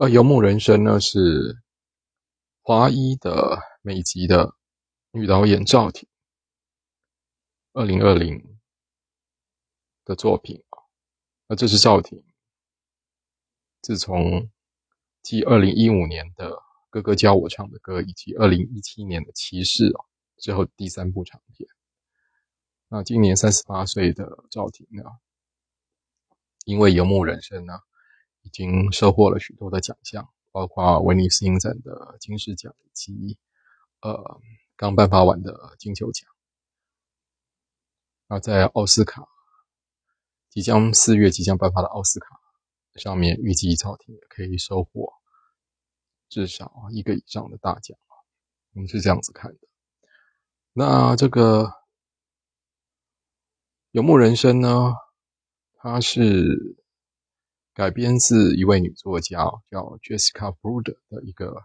而《游牧人生》呢是华裔的美籍的女导演赵婷二零二零的作品啊。那这是赵婷自从继二零一五年的《哥哥教我唱的歌》以及二零一七年的《骑士》啊之后第三部长片。那今年三十八岁的赵婷呢，因为《游牧人生》呢。已经收获了许多的奖项，包括威尼斯影展的金狮奖以及呃刚颁发完的金球奖。那在奥斯卡即将四月即将颁发的奥斯卡上面，预计赵婷也可以收获至少一个以上的大奖我们是这样子看的。那这个《游牧人生》呢，它是。改编自一位女作家叫 Jessica Bruder 的一个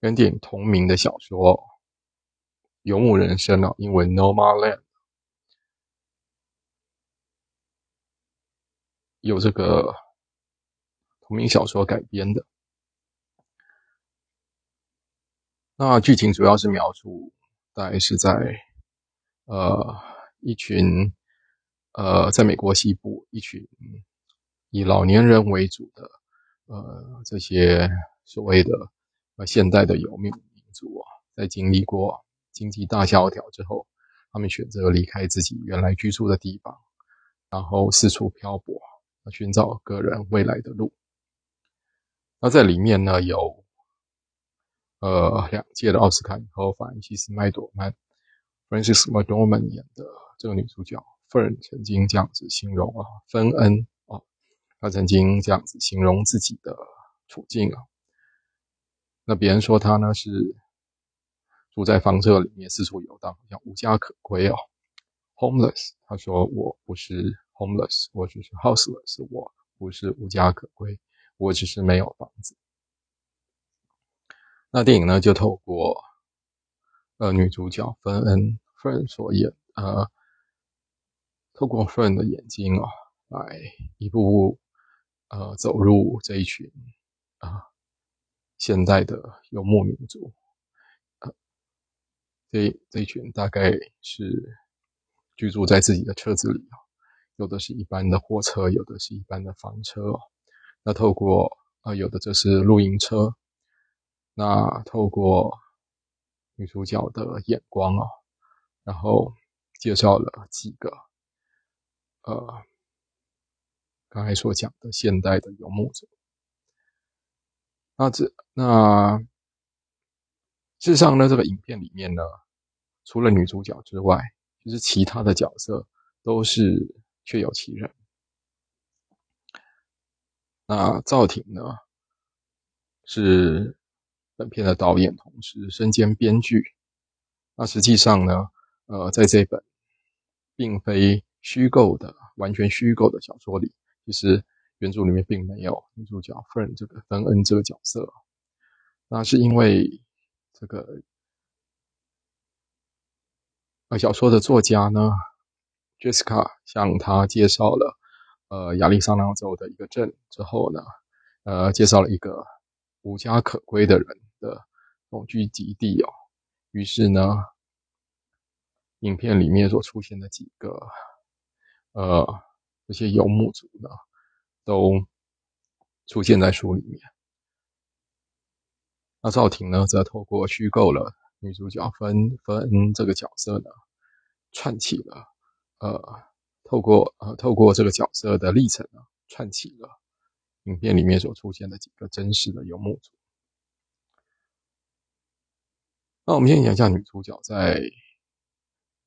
跟电影同名的小说《游牧人生》啊，英文 Nomadland，有这个同名小说改编的。那剧情主要是描述，大概是在呃一群呃在美国西部一群。以老年人为主的，呃，这些所谓的呃现代的游牧民族啊，在经历过经济大萧条之后，他们选择离开自己原来居住的地方，然后四处漂泊，寻找个人未来的路。那在里面呢，有呃两届的奥斯卡影后法兰西斯麦朵曼 （Francis m c d o r m a n 演的这个女主角，Fern 曾经这样子形容啊，芬恩。他曾经这样子形容自己的处境啊，那别人说他呢是住在房车里面四处游荡，像无家可归哦，homeless。他说我不是 homeless，我只是 houseless，我不是无家可归，我只是没有房子。那电影呢就透过呃女主角芬恩 Fern 所演呃，透过 Fern 的眼睛啊来一步步。呃，走入这一群啊，现代的游牧民族，呃，这这一群大概是居住在自己的车子里啊，有的是一般的货车，有的是一般的房车。那透过啊，有的这是露营车，那透过女主角的眼光哦，然后介绍了几个呃。刚才所讲的现代的游牧者，那这那事实上呢，这个影片里面呢，除了女主角之外，其实其他的角色都是确有其人。那赵婷呢，是本片的导演，同时身兼编剧。那实际上呢，呃，在这本并非虚构的、完全虚构的小说里。其实原著里面并没有女主角 Fern 这个芬恩这个角色，那是因为这个呃小说的作家呢，Jessica 向他介绍了呃亚利桑那州的一个镇之后呢，呃介绍了一个无家可归的人的种聚集地哦，于是呢，影片里面所出现的几个呃。这些游牧族呢，都出现在书里面。那赵婷呢，则透过虚构了女主角芬芬这个角色呢，串起了呃，透过呃透过这个角色的历程呢，串起了影片里面所出现的几个真实的游牧族。那我们先讲一下女主角在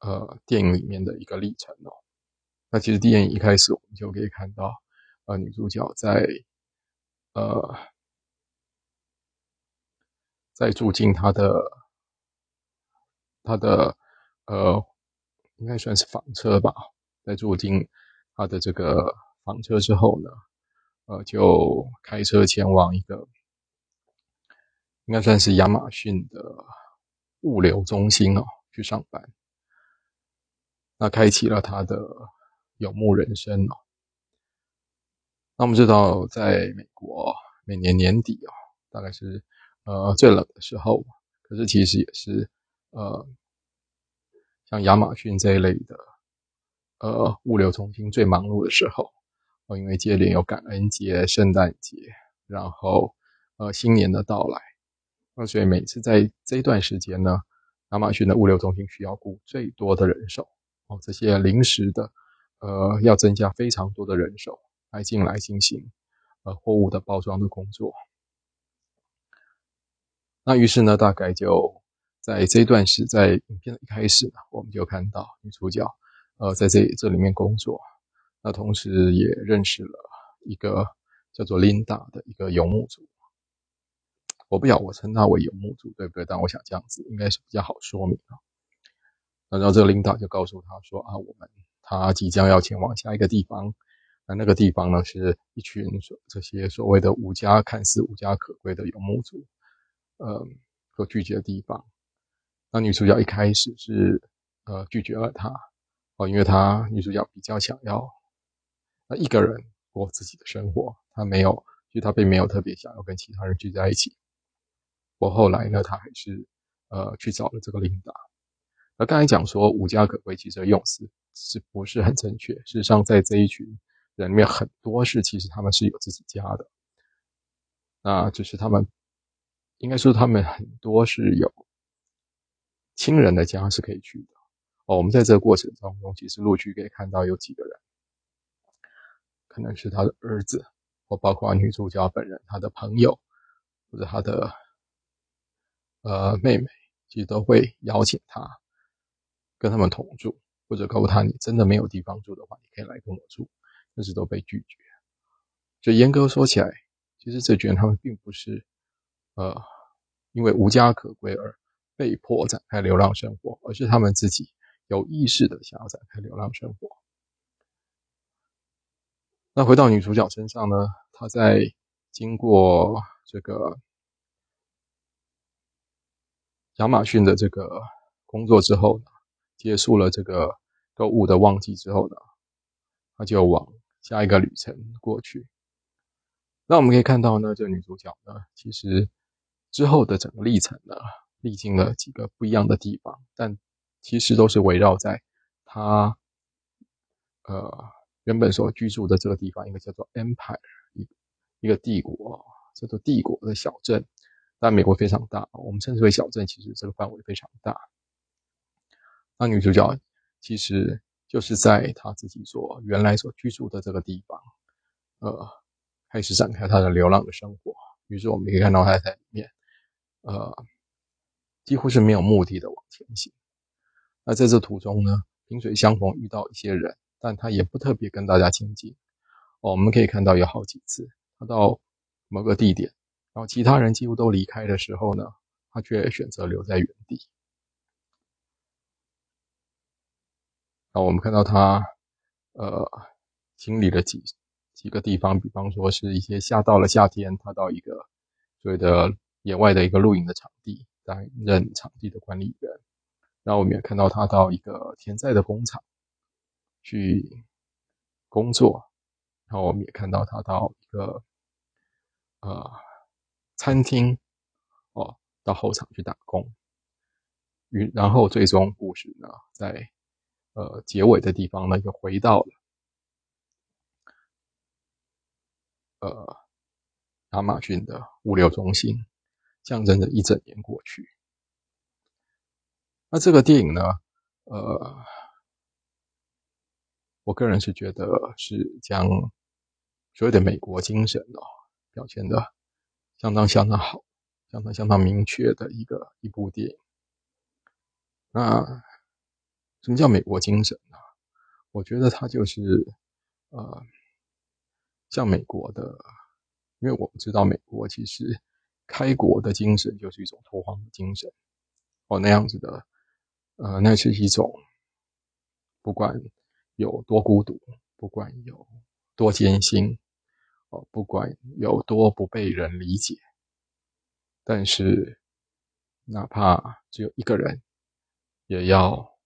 呃电影里面的一个历程哦。那其实电影一开始我们就可以看到，呃，女主角在，呃，在住进她的，她的，呃，应该算是房车吧，在住进她的这个房车之后呢，呃，就开车前往一个，应该算是亚马逊的物流中心哦，去上班。那开启了她的。游牧人生哦。那我们知道，在美国每年年底哦，大概是呃最冷的时候，可是其实也是呃像亚马逊这一类的呃物流中心最忙碌的时候。哦，因为接连有感恩节、圣诞节，然后呃新年的到来，那所以每次在这一段时间呢，亚马逊的物流中心需要雇最多的人手。哦，这些临时的呃要增加非常多的人手来进来进行。呃，货物的包装的工作。那于是呢，大概就在这一段时，在影片的一开始呢，我们就看到女主角呃在这这里面工作。那同时也认识了一个叫做琳达的一个游牧族。我不晓我称他为游牧族对不对？但我想这样子应该是比较好说明啊。然后这个琳达就告诉他说啊，我们他即将要前往下一个地方。那那个地方呢，是一群所这些所谓的无家看似无家可归的游牧族，呃，所聚集的地方。那女主角一开始是呃拒绝了他，哦，因为她女主角比较想要那一个人过自己的生活，她没有，就她并没有特别想要跟其他人聚在一起。我后来呢，她还是呃去找了这个琳达。那刚才讲说无家可归，其实用词是不是很正确？事实上，在这一群。人里面很多是，其实他们是有自己家的，那就是他们应该说他们很多是有亲人的家是可以去的哦。我们在这个过程中，其实陆续可以看到有几个人，可能是他的儿子，或包括女主角本人，他的朋友或者他的呃妹妹，其实都会邀请他跟他们同住，或者告诉他，你真的没有地方住的话，你可以来跟我住。但是都被拒绝。就严格说起来，其实这群人他们并不是，呃，因为无家可归而被迫展开流浪生活，而是他们自己有意识的想要展开流浪生活。那回到女主角身上呢？她在经过这个亚马逊的这个工作之后呢，结束了这个购物的旺季之后呢，她就往。下一个旅程过去，那我们可以看到呢，这个女主角呢，其实之后的整个历程呢，历经了几个不一样的地方，但其实都是围绕在她呃原本所居住的这个地方，一个叫做 Empire 一一个帝国，叫做帝国的小镇。但美国非常大，我们称之为小镇，其实这个范围非常大。那女主角其实。就是在她自己所原来所居住的这个地方，呃，开始展开她的流浪的生活。于是我们可以看到她在里面，呃，几乎是没有目的的往前行。那在这途中呢，萍水相逢遇到一些人，但他也不特别跟大家亲近。哦，我们可以看到有好几次，他到某个地点，然后其他人几乎都离开的时候呢，他却选择留在原地。那我们看到他，呃，经历了几几个地方，比方说是一些夏到了夏天，他到一个所谓的野外的一个露营的场地，担任场地的管理员。然后我们也看到他到一个田在的工厂去工作。然后我们也看到他到一个呃餐厅哦，到后场去打工。与然后最终故事呢，在。呃，结尾的地方呢，又回到了呃亚马逊的物流中心，象征着一整年过去。那这个电影呢，呃，我个人是觉得是将所谓的美国精神哦表现的相当相当好，相当相当明确的一个一部电影。那。什么叫美国精神呢？我觉得它就是，呃，像美国的，因为我们知道美国其实开国的精神就是一种拓荒的精神，哦，那样子的，呃，那是一种不管有多孤独，不管有多艰辛，哦，不管有多不被人理解，但是哪怕只有一个人，也要。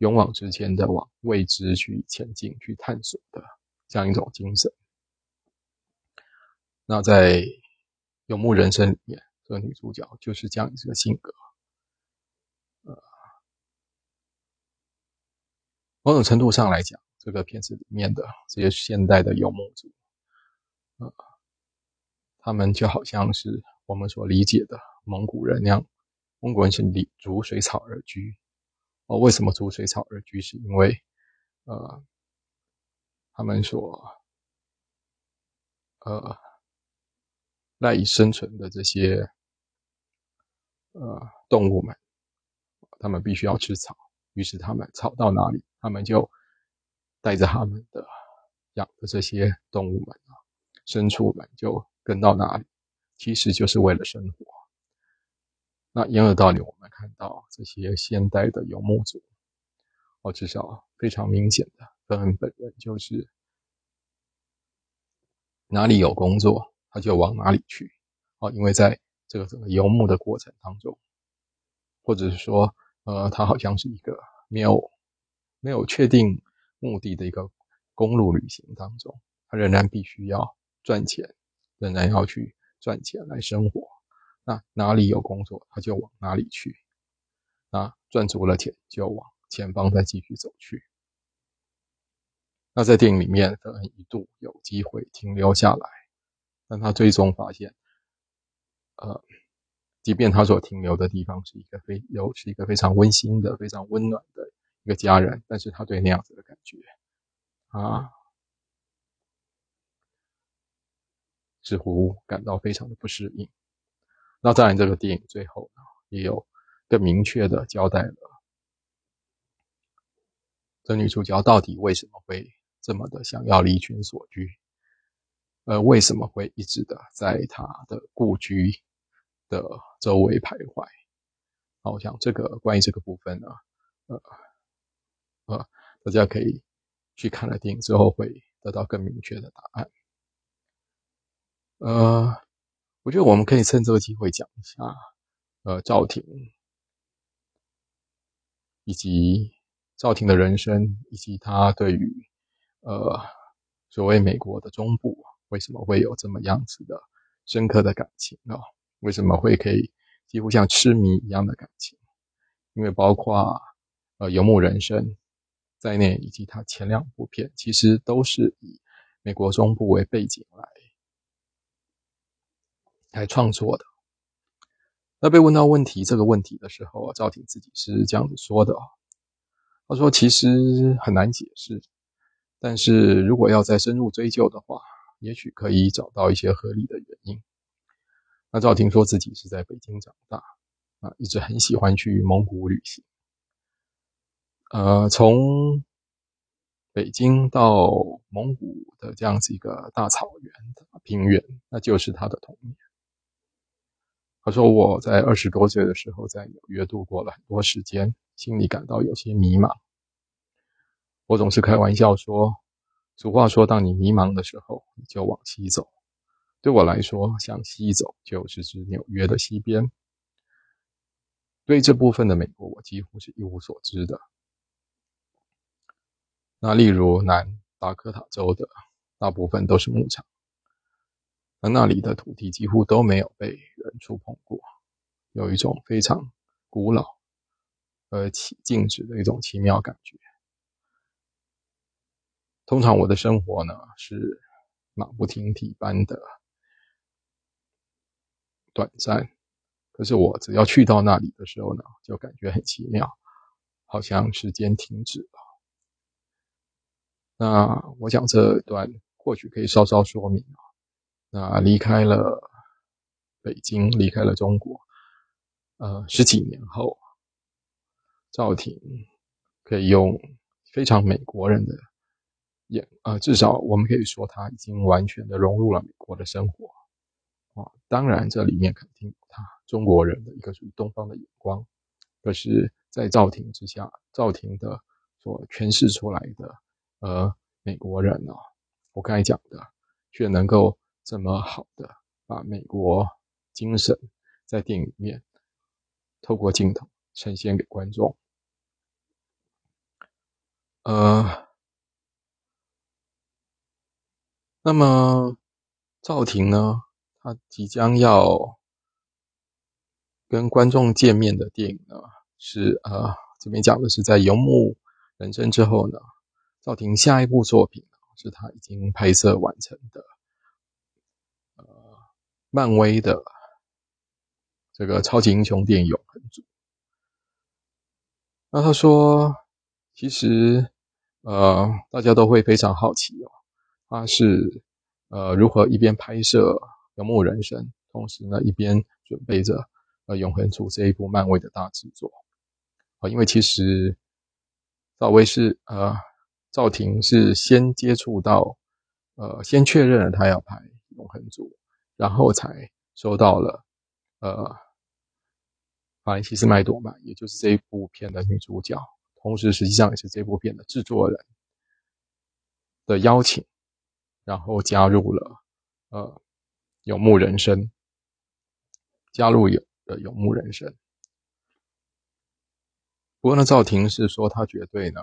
勇往直前的往未知去前进、去探索的这样一种精神。那在《游牧人生》里面，这个女主角就是这样一个性格。呃，某种程度上来讲，这个片子里面的这些现代的游牧族，呃，他们就好像是我们所理解的蒙古人那样。蒙古人是离逐水草而居。哦，为什么逐水草而居？是因为，呃，他们所，呃，赖以生存的这些，呃，动物们，他们必须要吃草。于是他们草到哪里，他们就带着他们的养的这些动物们啊，牲畜们就跟到哪里，其实就是为了生活。那因而道理，我们看到这些现代的游牧族，哦，至少非常明显的，他本人就是哪里有工作，他就往哪里去，哦，因为在这个整个游牧的过程当中，或者是说，呃，他好像是一个没有没有确定目的的一个公路旅行当中，他仍然必须要赚钱，仍然要去赚钱来生活。那哪里有工作，他就往哪里去。那赚足了钱，就往前方再继续走去。那在电影里面，德恩一度有机会停留下来，但他最终发现，呃，即便他所停留的地方是一个非有是一个非常温馨的、非常温暖的一个家人，但是他对那样子的感觉，啊，似乎感到非常的不适应。那当然，这个电影最后呢，也有更明确的交代了这女主角到底为什么会这么的想要离群索居，呃，为什么会一直的在她的故居的周围徘徊？好，我想这个关于这个部分呢，呃呃，大家可以去看了电影之后会得到更明确的答案，呃。我觉得我们可以趁这个机会讲一下，呃，赵婷以及赵婷的人生，以及他对于呃所谓美国的中部为什么会有这么样子的深刻的感情啊？为什么会可以几乎像痴迷一样的感情？因为包括呃游牧人生在内，以及他前两部片，其实都是以美国中部为背景来。来创作的。那被问到问题这个问题的时候，赵婷自己是这样子说的：“他说其实很难解释，但是如果要再深入追究的话，也许可以找到一些合理的原因。”那赵婷说自己是在北京长大，啊，一直很喜欢去蒙古旅行。呃，从北京到蒙古的这样子一个大草原的平原，那就是他的童年。他说：“我在二十多岁的时候在纽约度过了很多时间，心里感到有些迷茫。我总是开玩笑说，俗话说，当你迷茫的时候，你就往西走。对我来说，向西走就是指纽约的西边。对这部分的美国，我几乎是一无所知的。那例如南达科塔州的大部分都是牧场。”而那里的土地几乎都没有被人触碰过，有一种非常古老而奇静止的一种奇妙感觉。通常我的生活呢是马不停蹄般的短暂，可是我只要去到那里的时候呢，就感觉很奇妙，好像时间停止了。那我讲这段或许可以稍稍说明啊。那离开了北京，离开了中国，呃，十几年后，赵婷可以用非常美国人的眼，呃，至少我们可以说他已经完全的融入了美国的生活啊。当然，这里面肯定他中国人的一个属于东方的眼光，可是，在赵婷之下，赵婷的所诠释出来的呃美国人呢，我刚才讲的却能够。这么好的把美国精神在电影里面透过镜头呈现给观众，呃，那么赵婷呢，她即将要跟观众见面的电影呢，是呃，这边讲的是在《游牧人生》之后呢，赵婷下一部作品是她已经拍摄完成的，漫威的这个超级英雄电影《永恒族》。那他说，其实呃，大家都会非常好奇哦，他是。呃，如何一边拍摄《游牧人生》，同时呢，一边准备着呃《永恒族》这一部漫威的大制作啊？因为其实赵薇是呃赵婷是先接触到呃先确认了他要拍《永恒族》，然后才收到了呃法兰西斯麦朵曼，也就是这一部片的女主角，同时实际上也是这部片的制作人的邀请。然后加入了，呃，有牧人生，加入有的有牧人生。不过呢，赵婷是说她绝对呢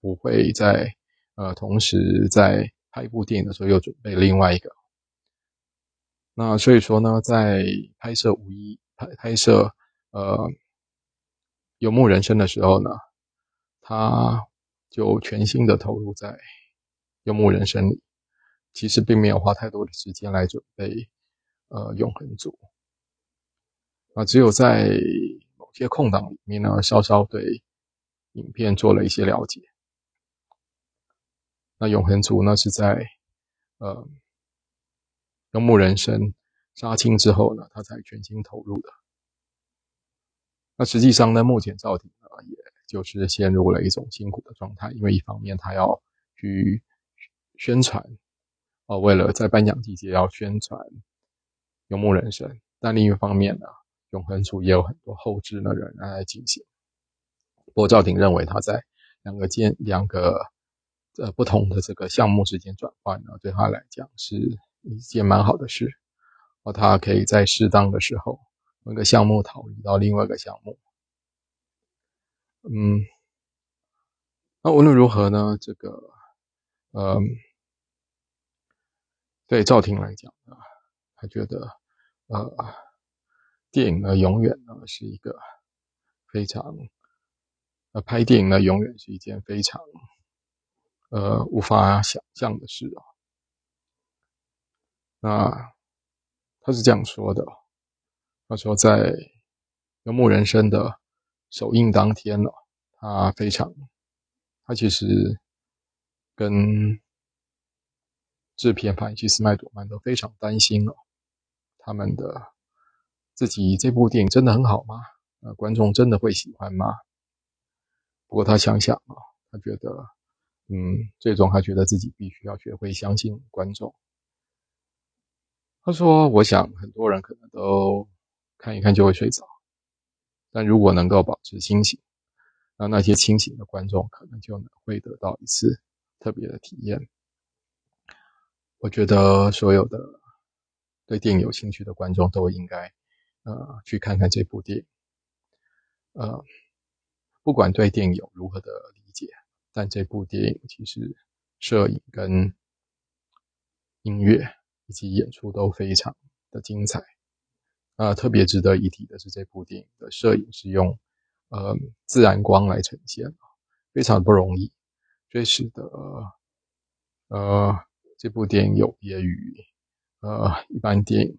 不会在呃同时在拍一部电影的时候又准备另外一个。那所以说呢，在拍摄五一拍拍摄呃有牧人生的时候呢，他就全心的投入在有牧人生里。其实并没有花太多的时间来准备，呃，永恒组啊，只有在某些空档里面呢，稍稍对影片做了一些了解。那永恒族呢，是在呃，游牧人生杀青之后呢，他才全心投入的。那实际上呢，目前赵婷呢，也就是陷入了一种辛苦的状态，因为一方面他要去宣传。哦，为了在颁奖季节要宣传《游牧人生》，但另一方面呢，永恒处也有很多后置的人来进行。不过赵婷认为他在两个间两个呃不同的这个项目之间转换呢，对他来讲是一件蛮好的事。哦，他可以在适当的时候一个项目逃离到另外一个项目。嗯，那无论如何呢，这个呃。对赵婷来讲呢，他觉得，呃，电影呢永远呢是一个非常，呃，拍电影呢永远是一件非常，呃，无法想象的事啊。那他是这样说的，他说在《游牧人生》的首映当天呢，他非常，他其实跟。制片方以及斯麦朵曼都非常担心哦，他们的自己这部电影真的很好吗？呃，观众真的会喜欢吗？不过他想想啊，他觉得，嗯，最终他觉得自己必须要学会相信观众。他说：“我想很多人可能都看一看就会睡着，但如果能够保持清醒，那那些清醒的观众可能就能会得到一次特别的体验。”我觉得所有的对电影有兴趣的观众都应该，呃，去看看这部电影。呃，不管对电影有如何的理解，但这部电影其实摄影跟音乐以及演出都非常的精彩。啊，特别值得一提的是，这部电影的摄影是用呃自然光来呈现，非常不容易，所以使得呃。这部电影有别于呃一般电影，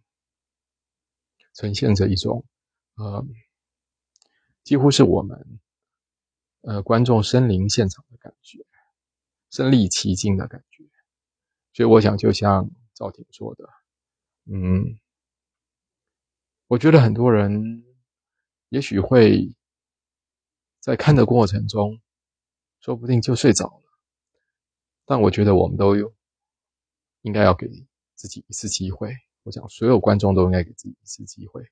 呈现着一种呃几乎是我们呃观众身临现场的感觉，身临其境的感觉。所以我想，就像赵婷做的，嗯，我觉得很多人也许会在看的过程中，说不定就睡着了。但我觉得我们都有。应该要给自己一次机会。我想，所有观众都应该给自己一次机会。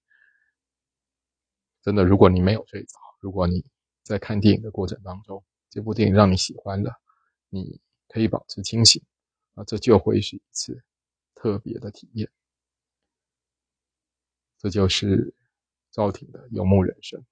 真的，如果你没有睡着，如果你在看电影的过程当中，这部电影让你喜欢了，你可以保持清醒，啊，这就会是一次特别的体验。这就是赵挺的游牧人生。